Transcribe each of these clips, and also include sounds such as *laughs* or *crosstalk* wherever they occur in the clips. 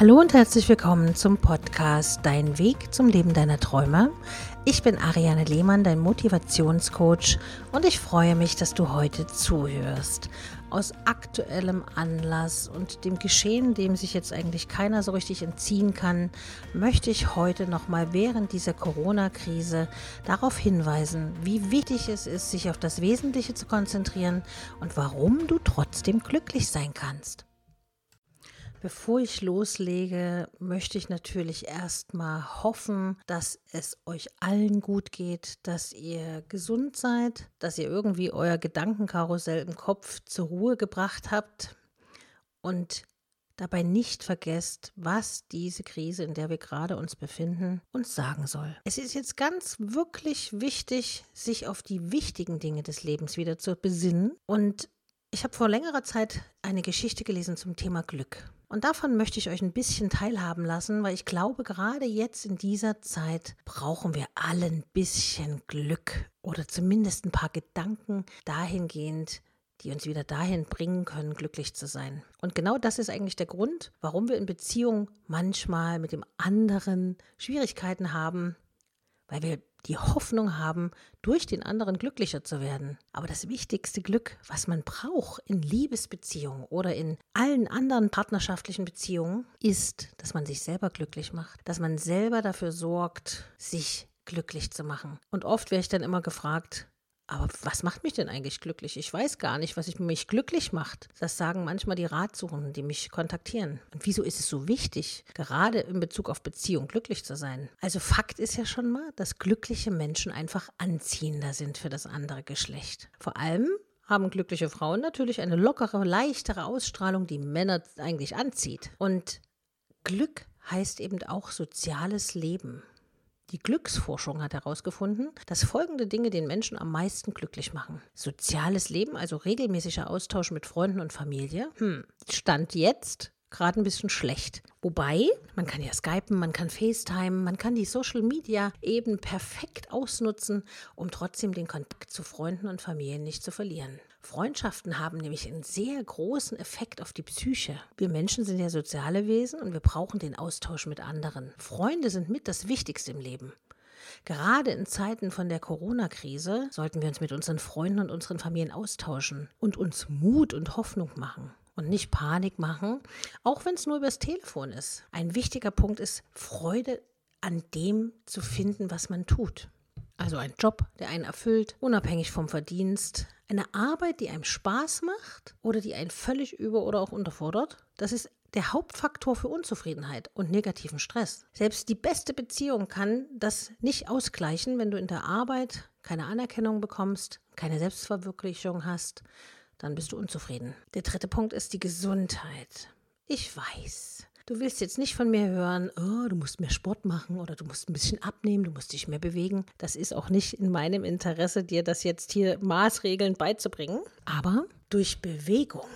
Hallo und herzlich willkommen zum Podcast Dein Weg zum Leben deiner Träume. Ich bin Ariane Lehmann, dein Motivationscoach und ich freue mich, dass du heute zuhörst. Aus aktuellem Anlass und dem Geschehen, dem sich jetzt eigentlich keiner so richtig entziehen kann, möchte ich heute nochmal während dieser Corona-Krise darauf hinweisen, wie wichtig es ist, sich auf das Wesentliche zu konzentrieren und warum du trotzdem glücklich sein kannst. Bevor ich loslege, möchte ich natürlich erstmal hoffen, dass es euch allen gut geht, dass ihr gesund seid, dass ihr irgendwie euer Gedankenkarussell im Kopf zur Ruhe gebracht habt und dabei nicht vergesst, was diese Krise, in der wir gerade uns befinden, uns sagen soll. Es ist jetzt ganz wirklich wichtig, sich auf die wichtigen Dinge des Lebens wieder zu besinnen und ich habe vor längerer Zeit eine Geschichte gelesen zum Thema Glück. Und davon möchte ich euch ein bisschen teilhaben lassen, weil ich glaube, gerade jetzt in dieser Zeit brauchen wir alle ein bisschen Glück oder zumindest ein paar Gedanken dahingehend, die uns wieder dahin bringen können, glücklich zu sein. Und genau das ist eigentlich der Grund, warum wir in Beziehungen manchmal mit dem anderen Schwierigkeiten haben, weil wir die Hoffnung haben, durch den anderen glücklicher zu werden. Aber das wichtigste Glück, was man braucht in Liebesbeziehungen oder in allen anderen partnerschaftlichen Beziehungen, ist, dass man sich selber glücklich macht, dass man selber dafür sorgt, sich glücklich zu machen. Und oft werde ich dann immer gefragt, aber was macht mich denn eigentlich glücklich? Ich weiß gar nicht, was mich glücklich macht. Das sagen manchmal die Ratsuchenden, die mich kontaktieren. Und wieso ist es so wichtig, gerade in Bezug auf Beziehung glücklich zu sein? Also Fakt ist ja schon mal, dass glückliche Menschen einfach anziehender sind für das andere Geschlecht. Vor allem haben glückliche Frauen natürlich eine lockere, leichtere Ausstrahlung, die Männer eigentlich anzieht. Und Glück heißt eben auch soziales Leben. Die Glücksforschung hat herausgefunden, dass folgende Dinge den Menschen am meisten glücklich machen. Soziales Leben, also regelmäßiger Austausch mit Freunden und Familie. Hm, Stand jetzt gerade ein bisschen schlecht. Wobei, man kann ja Skypen, man kann FaceTime, man kann die Social Media eben perfekt ausnutzen, um trotzdem den Kontakt zu Freunden und Familien nicht zu verlieren. Freundschaften haben nämlich einen sehr großen Effekt auf die Psyche. Wir Menschen sind ja soziale Wesen und wir brauchen den Austausch mit anderen. Freunde sind mit das Wichtigste im Leben. Gerade in Zeiten von der Corona-Krise sollten wir uns mit unseren Freunden und unseren Familien austauschen und uns Mut und Hoffnung machen und nicht Panik machen, auch wenn es nur übers Telefon ist. Ein wichtiger Punkt ist, Freude an dem zu finden, was man tut. Also ein Job, der einen erfüllt, unabhängig vom Verdienst. Eine Arbeit, die einem Spaß macht oder die einen völlig über- oder auch unterfordert. Das ist der Hauptfaktor für Unzufriedenheit und negativen Stress. Selbst die beste Beziehung kann das nicht ausgleichen, wenn du in der Arbeit keine Anerkennung bekommst, keine Selbstverwirklichung hast, dann bist du unzufrieden. Der dritte Punkt ist die Gesundheit. Ich weiß, Du willst jetzt nicht von mir hören, oh, du musst mehr Sport machen oder du musst ein bisschen abnehmen, du musst dich mehr bewegen. Das ist auch nicht in meinem Interesse, dir das jetzt hier maßregelnd beizubringen. Aber durch Bewegung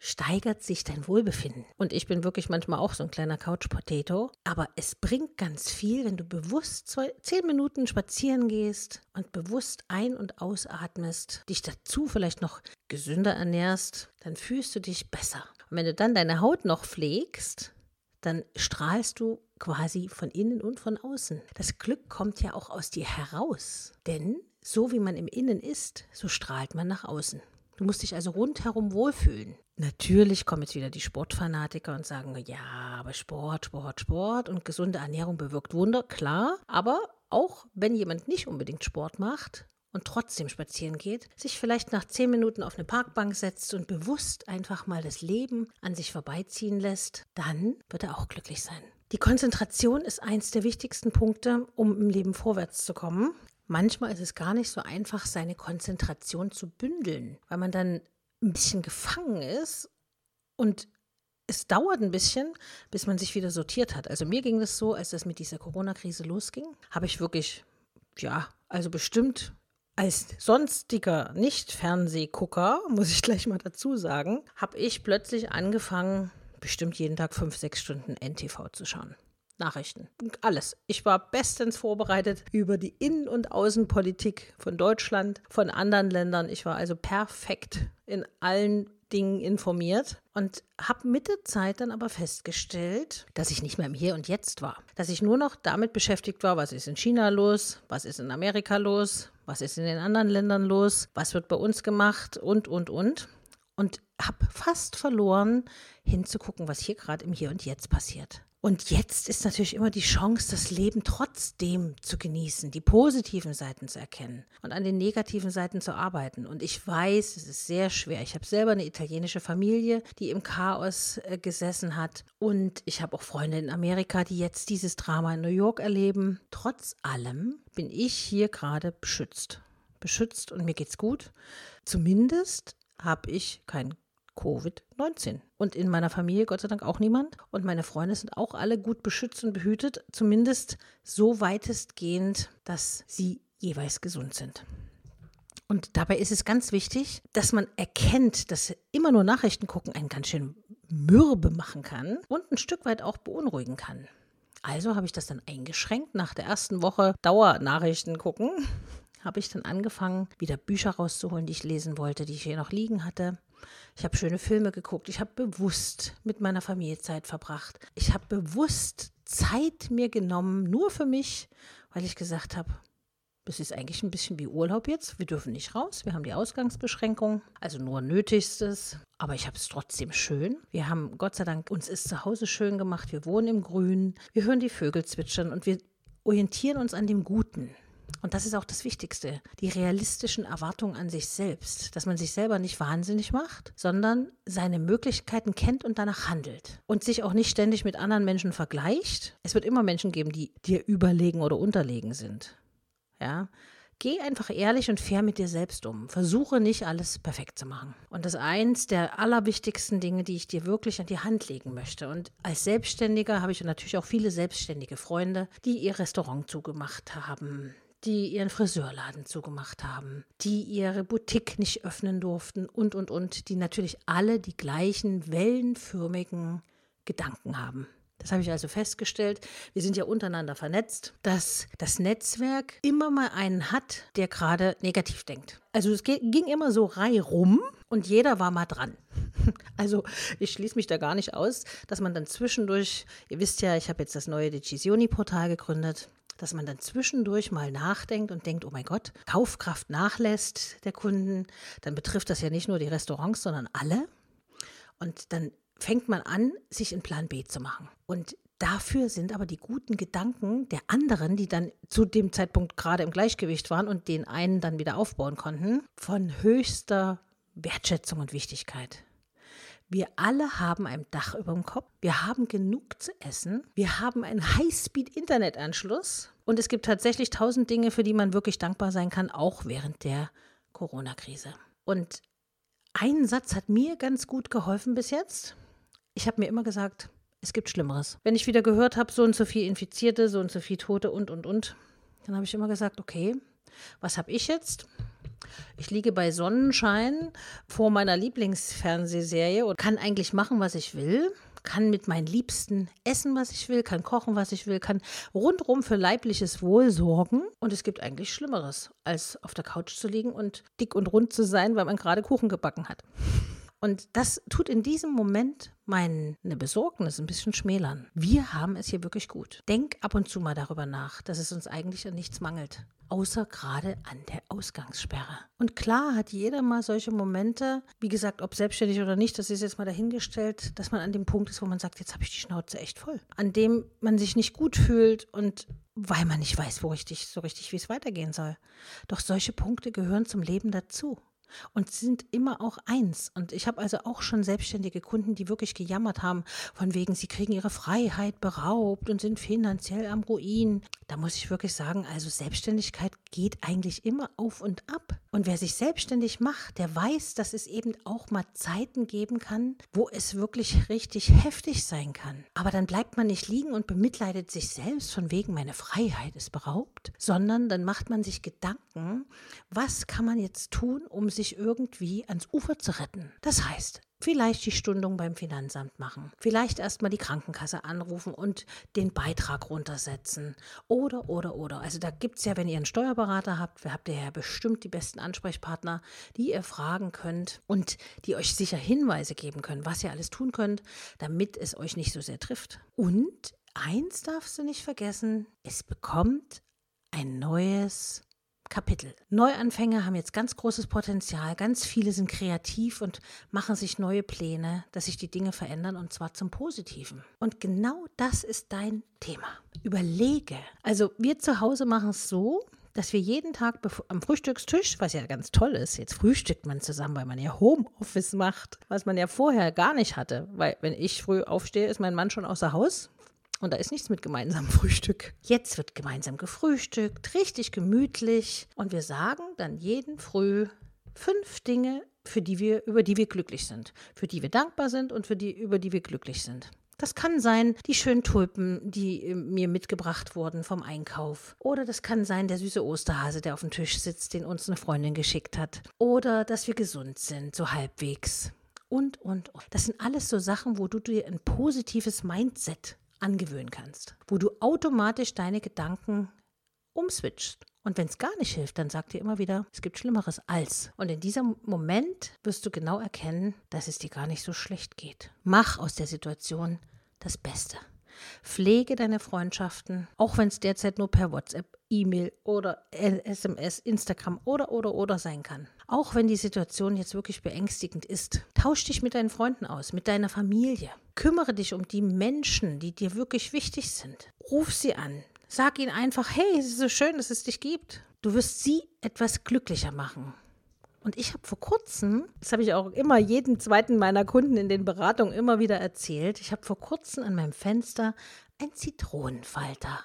steigert sich dein Wohlbefinden. Und ich bin wirklich manchmal auch so ein kleiner Couch-Potato. Aber es bringt ganz viel, wenn du bewusst zwei, zehn Minuten spazieren gehst und bewusst ein- und ausatmest, dich dazu vielleicht noch gesünder ernährst, dann fühlst du dich besser. Und wenn du dann deine Haut noch pflegst, dann strahlst du quasi von innen und von außen. Das Glück kommt ja auch aus dir heraus. Denn so wie man im Innen ist, so strahlt man nach außen. Du musst dich also rundherum wohlfühlen. Natürlich kommen jetzt wieder die Sportfanatiker und sagen, ja, aber Sport, Sport, Sport und gesunde Ernährung bewirkt Wunder, klar. Aber auch wenn jemand nicht unbedingt Sport macht und trotzdem spazieren geht, sich vielleicht nach zehn Minuten auf eine Parkbank setzt und bewusst einfach mal das Leben an sich vorbeiziehen lässt, dann wird er auch glücklich sein. Die Konzentration ist eins der wichtigsten Punkte, um im Leben vorwärts zu kommen. Manchmal ist es gar nicht so einfach, seine Konzentration zu bündeln, weil man dann ein bisschen gefangen ist und es dauert ein bisschen, bis man sich wieder sortiert hat. Also mir ging das so, als das mit dieser Corona-Krise losging, habe ich wirklich, ja, also bestimmt als sonstiger Nicht-Fernsehgucker, muss ich gleich mal dazu sagen, habe ich plötzlich angefangen, bestimmt jeden Tag fünf, sechs Stunden NTV zu schauen. Nachrichten. Alles. Ich war bestens vorbereitet über die Innen- und Außenpolitik von Deutschland, von anderen Ländern. Ich war also perfekt in allen Dingen informiert und habe mit der Zeit dann aber festgestellt, dass ich nicht mehr im Hier und Jetzt war. Dass ich nur noch damit beschäftigt war, was ist in China los, was ist in Amerika los, was ist in den anderen Ländern los, was wird bei uns gemacht und, und, und. Und habe fast verloren, hinzugucken, was hier gerade im Hier und Jetzt passiert. Und jetzt ist natürlich immer die Chance, das Leben trotzdem zu genießen, die positiven Seiten zu erkennen und an den negativen Seiten zu arbeiten. Und ich weiß, es ist sehr schwer. Ich habe selber eine italienische Familie, die im Chaos äh, gesessen hat. Und ich habe auch Freunde in Amerika, die jetzt dieses Drama in New York erleben. Trotz allem bin ich hier gerade beschützt. Beschützt und mir geht's gut. Zumindest habe ich kein Covid-19. Und in meiner Familie Gott sei Dank auch niemand. Und meine Freunde sind auch alle gut beschützt und behütet, zumindest so weitestgehend, dass sie jeweils gesund sind. Und dabei ist es ganz wichtig, dass man erkennt, dass immer nur Nachrichten gucken einen ganz schön mürbe machen kann und ein Stück weit auch beunruhigen kann. Also habe ich das dann eingeschränkt. Nach der ersten Woche Dauernachrichten gucken, *laughs* habe ich dann angefangen, wieder Bücher rauszuholen, die ich lesen wollte, die ich hier noch liegen hatte. Ich habe schöne Filme geguckt. Ich habe bewusst mit meiner Familie Zeit verbracht. Ich habe bewusst Zeit mir genommen, nur für mich, weil ich gesagt habe, das ist eigentlich ein bisschen wie Urlaub jetzt. Wir dürfen nicht raus. Wir haben die Ausgangsbeschränkung, also nur Nötigstes. Aber ich habe es trotzdem schön. Wir haben, Gott sei Dank, uns ist zu Hause schön gemacht. Wir wohnen im Grün. Wir hören die Vögel zwitschern und wir orientieren uns an dem Guten. Und das ist auch das Wichtigste, die realistischen Erwartungen an sich selbst, dass man sich selber nicht wahnsinnig macht, sondern seine Möglichkeiten kennt und danach handelt und sich auch nicht ständig mit anderen Menschen vergleicht. Es wird immer Menschen geben, die dir überlegen oder unterlegen sind. Ja, Geh einfach ehrlich und fair mit dir selbst um. Versuche nicht alles perfekt zu machen. Und das ist eins der allerwichtigsten Dinge, die ich dir wirklich an die Hand legen möchte. Und als Selbstständiger habe ich natürlich auch viele selbstständige Freunde, die ihr Restaurant zugemacht haben, die ihren Friseurladen zugemacht haben, die ihre Boutique nicht öffnen durften und, und, und, die natürlich alle die gleichen wellenförmigen Gedanken haben. Das habe ich also festgestellt. Wir sind ja untereinander vernetzt, dass das Netzwerk immer mal einen hat, der gerade negativ denkt. Also es ging immer so rum und jeder war mal dran. *laughs* Also ich schließe mich da gar nicht aus, dass man dann zwischendurch, ihr wisst ja, ich habe jetzt das neue Decisioni-Portal gegründet, dass man dann zwischendurch mal nachdenkt und denkt, oh mein Gott, Kaufkraft nachlässt der Kunden, dann betrifft das ja nicht nur die Restaurants, sondern alle. Und dann fängt man an, sich einen Plan B zu machen. Und Dafür sind aber die guten Gedanken der anderen, die dann zu dem Zeitpunkt gerade im Gleichgewicht waren und den einen dann wieder aufbauen konnten, von höchster Wertschätzung und Wichtigkeit. Wir alle haben ein Dach über dem Kopf. Wir haben genug zu essen. Wir haben einen Highspeed-Internetanschluss. Und es gibt tatsächlich tausend Dinge, für die man wirklich dankbar sein kann, auch während der Corona-Krise. Und ein Satz hat mir ganz gut geholfen bis jetzt. Ich habe mir immer gesagt, es gibt Schlimmeres. Wenn ich wieder gehört habe, so und so viel Infizierte, so und so viel Tote und, und, und, dann habe ich immer gesagt, okay, was habe ich jetzt? Ich liege bei Sonnenschein vor meiner Lieblingsfernsehserie und kann eigentlich machen, was ich will. Kann mit meinen Liebsten essen, was ich will, kann kochen, was ich will, kann rundrum für leibliches Wohl sorgen. Und es gibt eigentlich Schlimmeres, als auf der Couch zu liegen und dick und rund zu sein, weil man gerade Kuchen gebacken hat. Und das tut in diesem Moment meine Besorgnis ein bisschen schmälern. Wir haben es hier wirklich gut. Denk ab und zu mal darüber nach, dass es uns eigentlich an nichts mangelt außer gerade an der Ausgangssperre. Und klar hat jeder mal solche Momente, wie gesagt, ob selbstständig oder nicht, das ist jetzt mal dahingestellt, dass man an dem Punkt ist, wo man sagt, jetzt habe ich die Schnauze echt voll. An dem man sich nicht gut fühlt und weil man nicht weiß, wo richtig, so richtig, wie es weitergehen soll. Doch solche Punkte gehören zum Leben dazu und sind immer auch eins. Und ich habe also auch schon selbstständige Kunden, die wirklich gejammert haben, von wegen, sie kriegen ihre Freiheit beraubt und sind finanziell am Ruin. Da muss ich wirklich sagen, also Selbstständigkeit geht eigentlich immer auf und ab. Und wer sich selbstständig macht, der weiß, dass es eben auch mal Zeiten geben kann, wo es wirklich richtig heftig sein kann. Aber dann bleibt man nicht liegen und bemitleidet sich selbst von wegen, meine Freiheit ist beraubt, sondern dann macht man sich Gedanken, was kann man jetzt tun, um sich sich irgendwie ans Ufer zu retten. Das heißt, Vielleicht die Stundung beim Finanzamt machen. Vielleicht erstmal die Krankenkasse anrufen und den Beitrag runtersetzen. Oder, oder, oder. Also da gibt es ja, wenn ihr einen Steuerberater habt, habt ihr ja bestimmt die besten Ansprechpartner, die ihr fragen könnt und die euch sicher Hinweise geben können, was ihr alles tun könnt, damit es euch nicht so sehr trifft. Und eins darfst du nicht vergessen, es bekommt ein neues Kapitel. Neuanfänger haben jetzt ganz großes Potenzial, ganz viele sind kreativ und machen sich neue Pläne, dass sich die Dinge verändern und zwar zum Positiven. Und genau das ist dein Thema. Überlege. Also wir zu Hause machen es so, dass wir jeden Tag am Frühstückstisch, was ja ganz toll ist, jetzt frühstückt man zusammen, weil man ja Homeoffice macht, was man ja vorher gar nicht hatte. Weil wenn ich früh aufstehe, ist mein Mann schon außer Haus und da ist nichts mit gemeinsamem *laughs* Frühstück. Jetzt wird gemeinsam gefrühstückt, richtig gemütlich. Und wir sagen dann jeden Früh fünf Dinge, für die wir, über die wir glücklich sind, für die wir dankbar sind und für die, über die wir glücklich sind. Das kann sein, die schönen Tulpen, die äh, mir mitgebracht wurden vom Einkauf. Oder das kann sein, der süße Osterhase, der auf dem Tisch sitzt, den uns eine Freundin geschickt hat. Oder dass wir gesund sind, so halbwegs. Und, und, und. Das sind alles so Sachen, wo du dir ein positives Mindset angewöhnen kannst, wo du automatisch deine Gedanken umswitchst. Und wenn es gar nicht hilft, dann sag dir immer wieder, es gibt Schlimmeres als. Und in diesem Moment wirst du genau erkennen, dass es dir gar nicht so schlecht geht. Mach aus der Situation das Beste. Pflege deine Freundschaften, auch wenn es derzeit nur per WhatsApp, E-Mail oder SMS, Instagram oder oder oder sein kann. Auch wenn die Situation jetzt wirklich beängstigend ist, tausch dich mit deinen Freunden aus, mit deiner Familie. Kümmere dich um die Menschen, die dir wirklich wichtig sind. Ruf sie an. Sag ihnen einfach, hey, es ist so schön, dass es dich gibt. Du wirst sie etwas glücklicher machen. Und ich habe vor kurzem, das habe ich auch immer jeden zweiten meiner Kunden in den Beratungen immer wieder erzählt, ich habe vor kurzem an meinem Fenster ein Zitronenfalter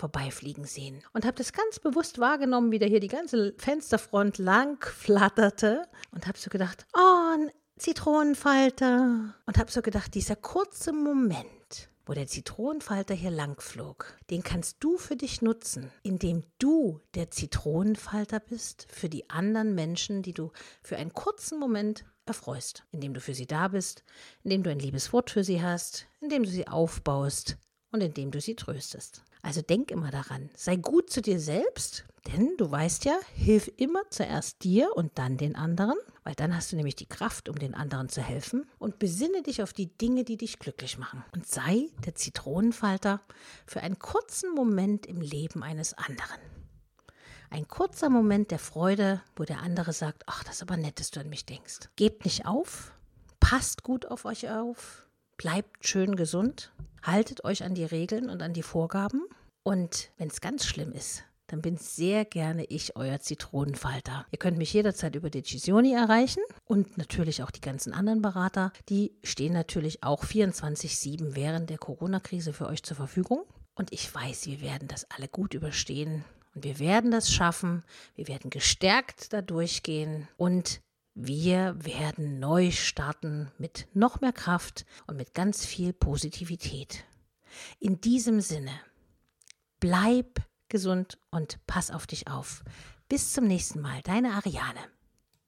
vorbeifliegen sehen und habe das ganz bewusst wahrgenommen, wie da hier die ganze Fensterfront lang flatterte und habe so gedacht, oh, ein Zitronenfalter und habe so gedacht, dieser kurze Moment, wo der Zitronenfalter hier lang flog, den kannst du für dich nutzen, indem du der Zitronenfalter bist für die anderen Menschen, die du für einen kurzen Moment erfreust, indem du für sie da bist, indem du ein liebes Wort für sie hast, indem du sie aufbaust und indem du sie tröstest. Also denk immer daran, sei gut zu dir selbst, denn du weißt ja, hilf immer zuerst dir und dann den anderen, weil dann hast du nämlich die Kraft, um den anderen zu helfen. Und besinne dich auf die Dinge, die dich glücklich machen. Und sei der Zitronenfalter für einen kurzen Moment im Leben eines anderen. Ein kurzer Moment der Freude, wo der andere sagt, ach, das ist aber nett, dass du an mich denkst. Gebt nicht auf, passt gut auf euch auf, bleibt schön gesund Haltet euch an die Regeln und an die Vorgaben. Und wenn es ganz schlimm ist, dann bin sehr gerne ich euer Zitronenfalter. Ihr könnt mich jederzeit über Decisioni erreichen und natürlich auch die ganzen anderen Berater. Die stehen natürlich auch 24-7 während der Corona-Krise für euch zur Verfügung. Und ich weiß, wir werden das alle gut überstehen. Und wir werden das schaffen. Wir werden gestärkt da durchgehen. Und wir werden neu starten mit noch mehr Kraft und mit ganz viel Positivität. In diesem Sinne, bleib gesund und pass auf dich auf. Bis zum nächsten Mal, deine Ariane.